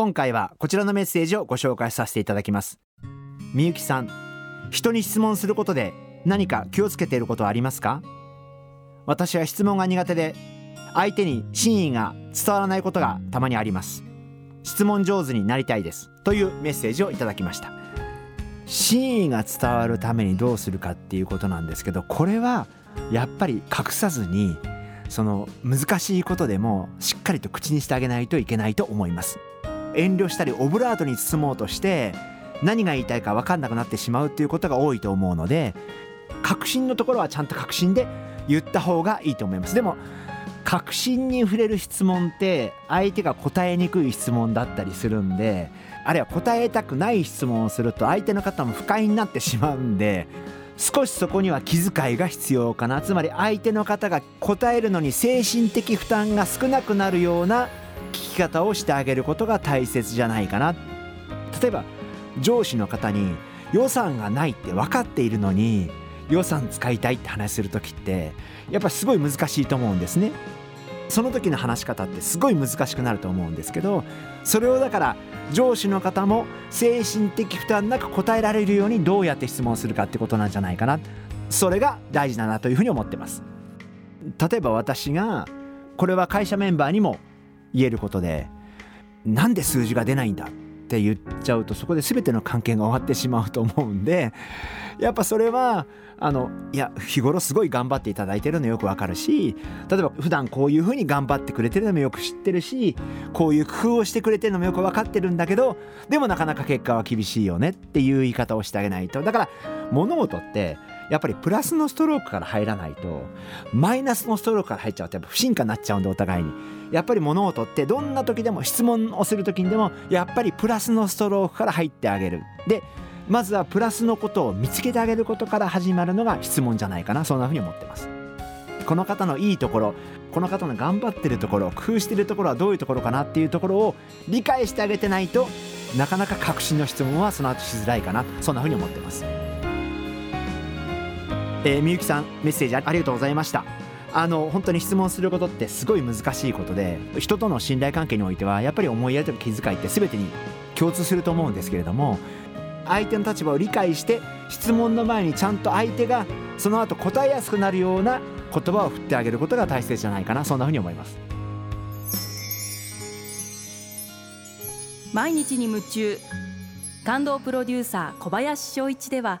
今回はこちらのメッセージをご紹介させていただきます。みゆきさん人に質問することで何か気をつけていることはありますか？私は質問が苦手で相手に真意が伝わらないことがたまにあります。質問上手になりたいです。というメッセージをいただきました。真意が伝わるためにどうするかっていうことなんですけどこれはやっぱり隠さずにその難しいことでもしっかりと口にしてあげないといけないと思います。遠慮したりオブラートに包もうとして何が言いたいか分かんなくなってしまうっていうことが多いと思うので確信のところはちゃんと確信で言った方がいいと思います。でも確信に触れる質問って相手が答えにくい質問だったりするんであるいは答えたくない質問をすると相手の方も不快になってしまうんで少しそこには気遣いが必要かな。つまり相手の方が答えるのに精神的負担が少なくなるような方をしてあげることが大切じゃないかな。例えば上司の方に予算がないって分かっているのに予算使いたいって話する時ってやっぱすごい難しいと思うんですね。その時の話し方ってすごい難しくなると思うんですけどそれをだから上司の方も精神的負担なく答えられるようにどうやって質問するかってことなんじゃないかな。それが大事だなというふうに思ってます。例えば私がこれは会社メンバーにも言えることでなんで数字が出ないんだって言っちゃうとそこで全ての関係が終わってしまうと思うんでやっぱそれはあのいや日頃すごい頑張っていただいてるのよくわかるし例えば普段こういうふうに頑張ってくれてるのもよく知ってるしこういう工夫をしてくれてるのもよく分かってるんだけどでもなかなか結果は厳しいよねっていう言い方をしてあげないと。だから物事ってやっぱりプラスのストロークから入らないとマイナスのストロークから入っちゃうとやっぱ不信感になっちゃうんでお互いに。やっぱり物事ってどんな時でも質問をする時にでもやっぱりプラスのストロークから入ってあげる。でまずはプラスのことを見つけてあげることから始まるのが質問じゃないかなそんなふうに思ってます。この方のいいところこの方の頑張ってるところ工夫してるところはどういうところかなっていうところを理解してあげてないとなかなか確信の質問はその後しづらいかなそんなふうに思ってます。えー、みゆきさんメッセージありがとうございました。あの本当に質問することってすごい難しいことで人との信頼関係においてはやっぱり思いやりと気遣いって全てに共通すると思うんですけれども相手の立場を理解して質問の前にちゃんと相手がその後答えやすくなるような言葉を振ってあげることが大切じゃないかなそんなふうに思います。毎日に夢中。感動プロデューサー小林翔一では